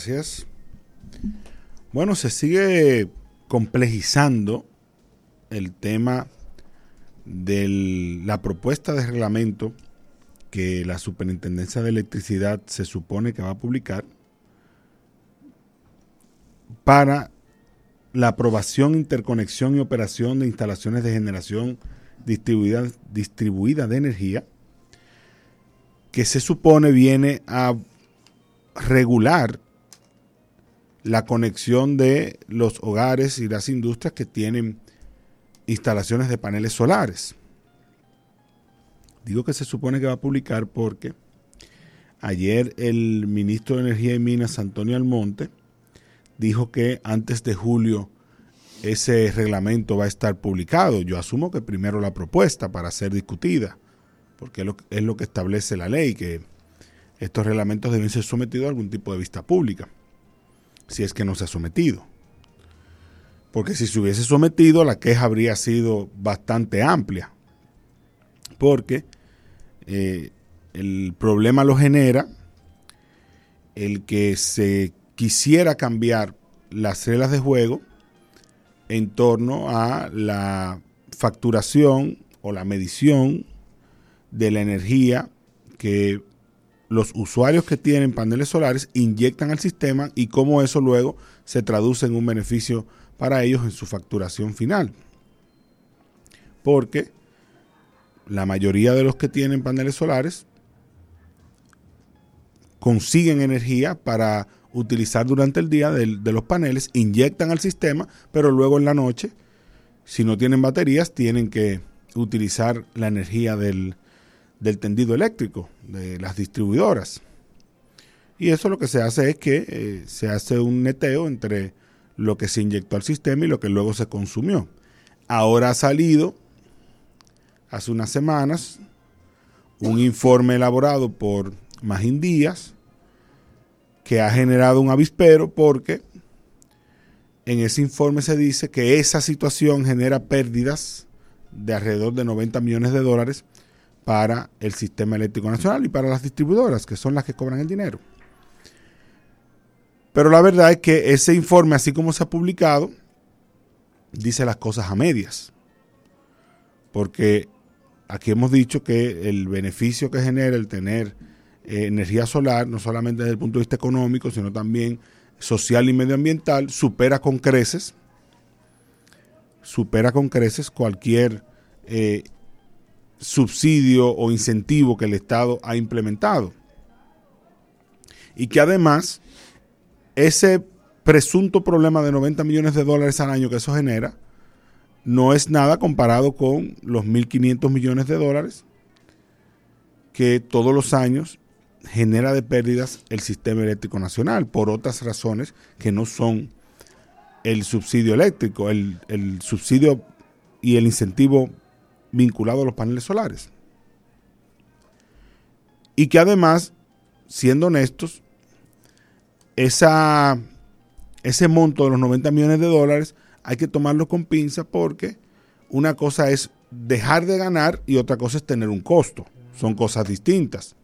Gracias. Bueno, se sigue complejizando el tema de la propuesta de reglamento que la Superintendencia de Electricidad se supone que va a publicar para la aprobación, interconexión y operación de instalaciones de generación distribuida, distribuida de energía, que se supone viene a regular la conexión de los hogares y las industrias que tienen instalaciones de paneles solares. Digo que se supone que va a publicar porque ayer el ministro de Energía y Minas, Antonio Almonte, dijo que antes de julio ese reglamento va a estar publicado. Yo asumo que primero la propuesta para ser discutida, porque es lo, que establece la ley, que estos reglamentos deben ser sometidos a algún tipo de vista pública, si es que no se ha sometido. Porque si se hubiese sometido, la queja habría sido bastante amplia. Porque eh, el problema lo genera el que se quisiera cambiar las reglas de juego en torno a la facturación o la medición de la energía que los usuarios que tienen paneles solares inyectan al sistema y cómo eso luego se traduce en un beneficio para ellos en su facturación final. Porque la mayoría de los que tienen paneles solares consiguen energía para utilizar durante el día de, los paneles, inyectan al sistema, pero luego en la noche, si no tienen baterías, tienen que utilizar la energía del, tendido eléctrico, de las distribuidoras. Y eso lo que se hace es que eh, se hace un neteo entre lo que se inyectó al sistema y lo que luego se consumió. Ahora ha salido, hace unas semanas, un informe elaborado por Magin Díaz, que ha generado un avispero porque en ese informe se dice que esa situación genera pérdidas de alrededor de 90 millones de dólares para el sistema eléctrico nacional y para las distribuidoras, que son las que cobran el dinero. Pero la verdad es que ese informe, así como se ha publicado, dice las cosas a medias. Porque aquí hemos dicho que el beneficio que genera el tener eh, energía solar, no solamente desde el punto de vista económico, sino también social y medioambiental, supera con creces, supera con creces cualquier eh, subsidio o incentivo que el Estado ha implementado. Y que además ese presunto problema de 90 millones de dólares al año que eso genera no es nada comparado con los 1.500 millones de dólares que todos los años genera de pérdidas el sistema eléctrico nacional por otras razones que no son el subsidio eléctrico, el, subsidio y el incentivo vinculado a los paneles solares. Y que además, siendo honestos, esa, ese monto de los 90 millones de dólares hay que tomarlo con pinza porque una cosa es dejar de ganar y otra cosa es tener un costo. Son cosas distintas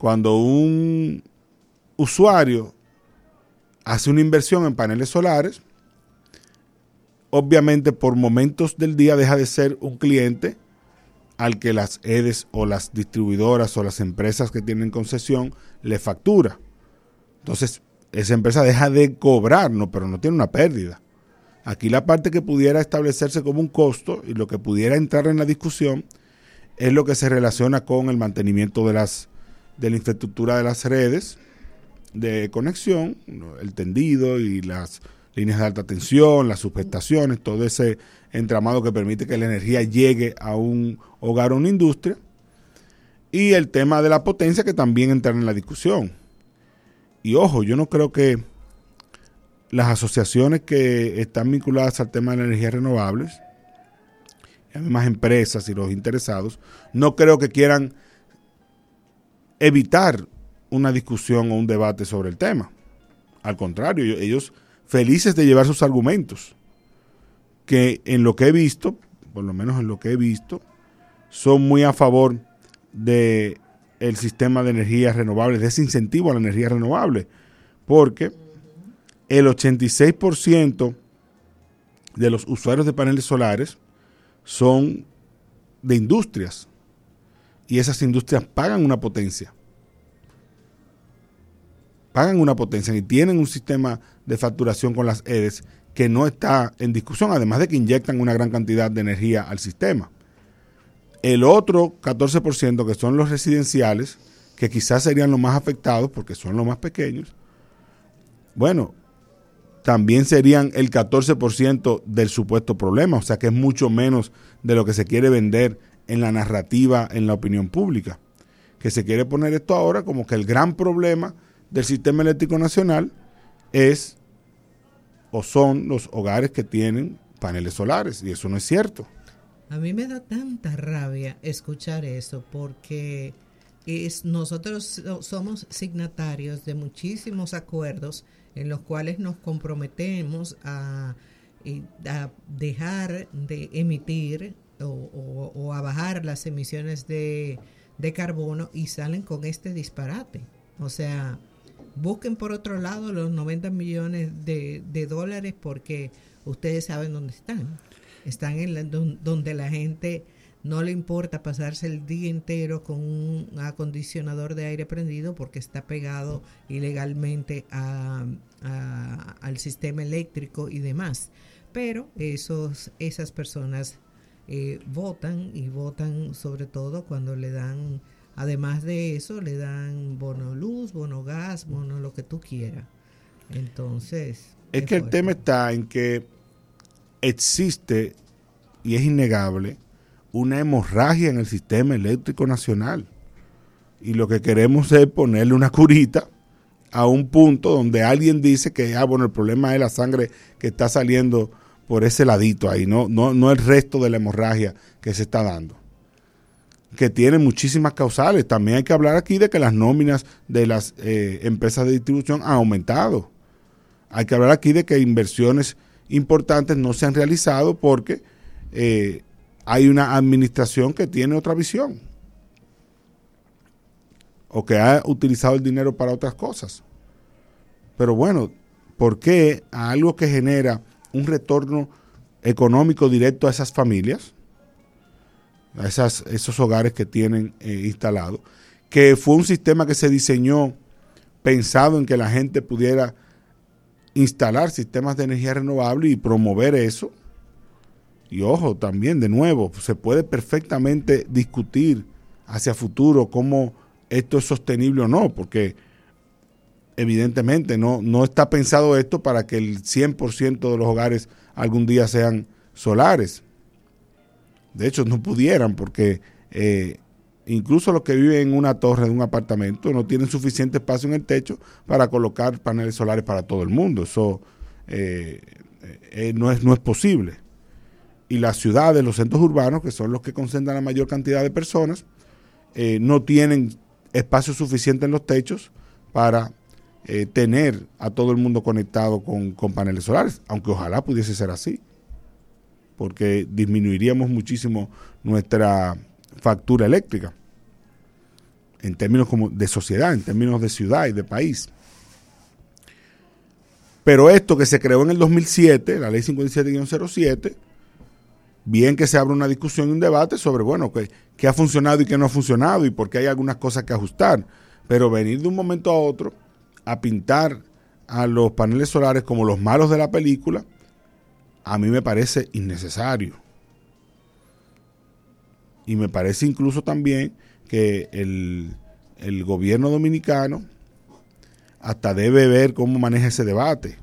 cuando un usuario hace una inversión en paneles solares, obviamente por momentos del día deja de ser un cliente al que las EDES o las distribuidoras o las empresas que tienen concesión le factura. Entonces, esa empresa deja de cobrar, no, pero no tiene una pérdida. Aquí la parte que pudiera establecerse como un costo y lo que pudiera entrar en la discusión es lo que se relaciona con el mantenimiento de las de la infraestructura de las redes de conexión, el tendido y las líneas de alta tensión, las subestaciones, todo ese entramado que permite que la energía llegue a un hogar o una industria. Y el tema de la potencia que también entra en la discusión. Y ojo, yo no creo que las asociaciones que están vinculadas al tema de las energías renovables, las mismas empresas y los interesados, no creo que quieran evitar una discusión o un debate sobre el tema. Al contrario, ellos felices de llevar sus argumentos, que en lo que he visto, por lo menos en lo que he visto, son muy a favor de el sistema de energías renovables, de ese incentivo a la energía renovable, porque el 86% de los usuarios de paneles solares son de industrias y esas industrias pagan una potencia. Pagan una potencia y tienen un sistema de facturación con las EDES que no está en discusión, además de que inyectan una gran cantidad de energía al sistema. El otro 14%, que son los residenciales, que quizás serían los más afectados porque son los más pequeños, bueno, también serían el 14% del supuesto problema, o sea que es mucho menos de lo que se quiere vender en la narrativa, en la opinión pública. Que se quiere poner esto ahora como que el gran problema del sistema eléctrico nacional es o son los hogares que tienen paneles solares, y eso no es cierto. A mí me da tanta rabia escuchar eso porque es, nosotros somos signatarios de muchísimos acuerdos en los cuales nos comprometemos a, a dejar de emitir o, a bajar las emisiones de, carbono y salen con este disparate. O sea, busquen por otro lado los 90 millones de, dólares porque ustedes saben dónde están. Están en donde la gente no le importa pasarse el día entero con un acondicionador de aire prendido porque está pegado ilegalmente al sistema eléctrico y demás. Pero esos, esas personas eh, votan y votan sobre todo cuando le dan, además de eso, le dan bono luz, bono gas, bono lo que tú quieras. Entonces... Es que el tema está en que existe, y es innegable, una hemorragia en el sistema eléctrico nacional. Y lo que queremos es ponerle una curita a un punto donde alguien dice que, ah, bueno, el problema es la sangre que está saliendo por ese ladito ahí, no, no, no el resto de la hemorragia que se está dando. Que tiene muchísimas causales. También hay que hablar aquí de que las nóminas de las eh, empresas de distribución han aumentado. Hay que hablar aquí de que inversiones importantes no se han realizado porque eh, hay una administración que tiene otra visión o que ha utilizado el dinero para otras cosas. Pero bueno, ¿por qué a algo que genera un retorno económico directo a esas familias, a esos hogares que tienen eh, instalados, que fue un sistema que se diseñó pensado en que la gente pudiera instalar sistemas de energía renovable y promover eso, y ojo, también de nuevo, se puede perfectamente discutir hacia futuro cómo esto es sostenible o no, porque evidentemente no, no está pensado esto para que el 100% de los hogares algún día sean solares. De hecho, no pudieran porque eh, incluso los que viven en una torre de un apartamento no tienen suficiente espacio en el techo para colocar paneles solares para todo el mundo. Eso eh, eh, no, es, no es posible y las ciudades, los centros urbanos, que son los que concentran la mayor cantidad de personas, eh, no tienen espacio suficiente en los techos para tener a todo el mundo conectado con, con, paneles solares, aunque ojalá pudiese ser así, porque disminuiríamos muchísimo nuestra factura eléctrica en términos como de sociedad, en términos de ciudad y de país. Pero esto que se creó en el 2007, la ley 57-07, bien que se abra una discusión y un debate sobre, bueno, qué, ha funcionado y qué no ha funcionado y por qué hay algunas cosas que ajustar. Pero venir de un momento a otro a pintar a los paneles solares como los malos de la película, a mí me parece innecesario. Y me parece incluso también que el, el gobierno dominicano hasta debe ver cómo maneja ese debate,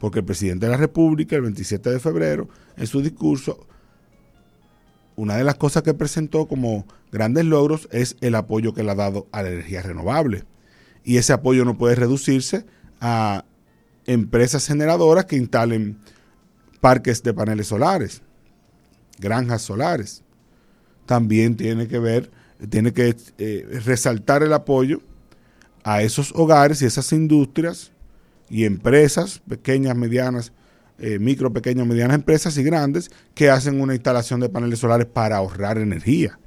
porque el presidente de la República el 27 de febrero en su discurso una de las cosas que presentó como grandes logros es el apoyo que le ha dado a la energía renovable. Y ese apoyo no puede reducirse a empresas generadoras que instalen parques de paneles solares, granjas solares. También tiene que ver, tiene que eh, resaltar el apoyo a esos hogares y esas industrias y empresas pequeñas, medianas eh, micro, pequeñas, medianas empresas y grandes que hacen una instalación de paneles solares para ahorrar energía.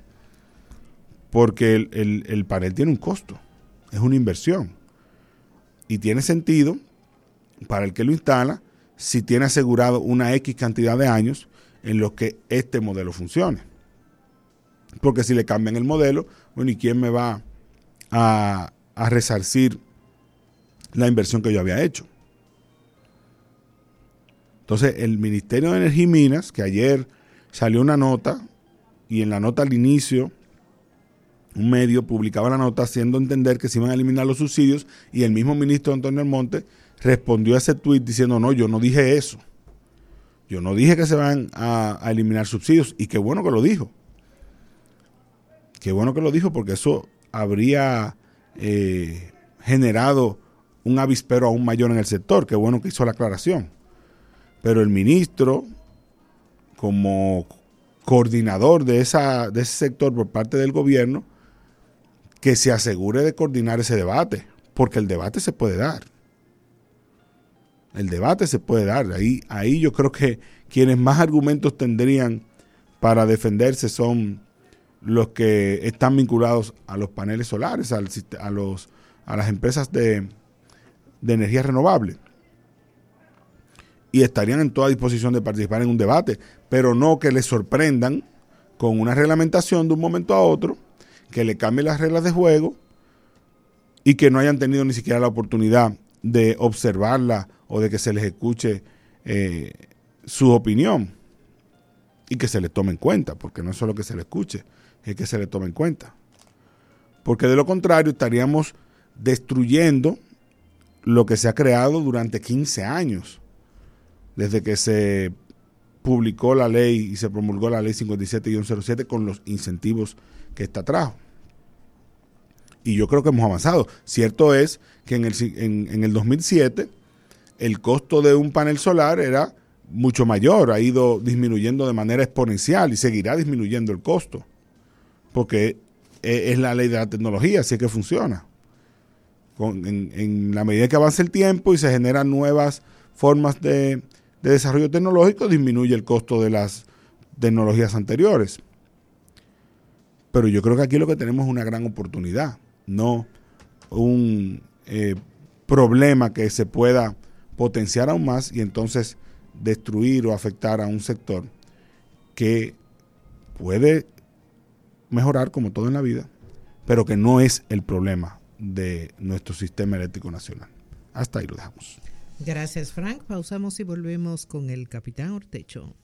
Porque el, panel tiene un costo, es una inversión. Y tiene sentido para el que lo instala si tiene asegurado una X cantidad de años en los que este modelo funcione. Porque si le cambian el modelo, bueno, ¿y quién me va a, a resarcir la inversión que yo había hecho? Entonces, el Ministerio de Energía y Minas, que ayer salió una nota, y en la nota al inicio, un medio publicaba la nota haciendo entender que se iban a eliminar los subsidios, y el mismo ministro Antonio Almonte respondió a ese tuit diciendo, no, yo no dije eso. Yo no dije que se van a, eliminar subsidios, y qué bueno que lo dijo. Qué bueno que lo dijo, porque eso habría eh, generado un avispero aún mayor en el sector. Qué bueno que hizo la aclaración. Pero el ministro, como coordinador de, esa, de ese sector por parte del gobierno, que se asegure de coordinar ese debate, porque el debate se puede dar. El debate se puede dar. Ahí, ahí yo creo que quienes más argumentos tendrían para defenderse son los que están vinculados a los paneles solares, a, los, a las empresas de, de energía renovable. Y estarían en toda disposición de participar en un debate, pero no que les sorprendan con una reglamentación de un momento a otro, que le cambie las reglas de juego y que no hayan tenido ni siquiera la oportunidad de observarla o de que se les escuche eh, su opinión y que se le tome en cuenta, porque no es solo que se le escuche, es que se le tome en cuenta. Porque de lo contrario estaríamos destruyendo lo que se ha creado durante 15 años, desde que se publicó la ley y se promulgó la ley 57 y 107 con los incentivos que está trajo. Y yo creo que hemos avanzado. Cierto es que en el, en, el 2007 el costo de un panel solar era mucho mayor, ha ido disminuyendo de manera exponencial y seguirá disminuyendo el costo porque e, es la ley de la tecnología, así es que funciona. en, la medida que avanza el tiempo y se generan nuevas formas de, desarrollo tecnológico, disminuye el costo de las tecnologías anteriores. Pero yo creo que aquí lo que tenemos es una gran oportunidad, no un eh, problema que se pueda potenciar aún más y entonces destruir o afectar a un sector que puede mejorar como todo en la vida, pero que no es el problema de nuestro sistema eléctrico nacional. Hasta ahí lo dejamos. Gracias, Frank. Pausamos y volvemos con el capitán Ortecho.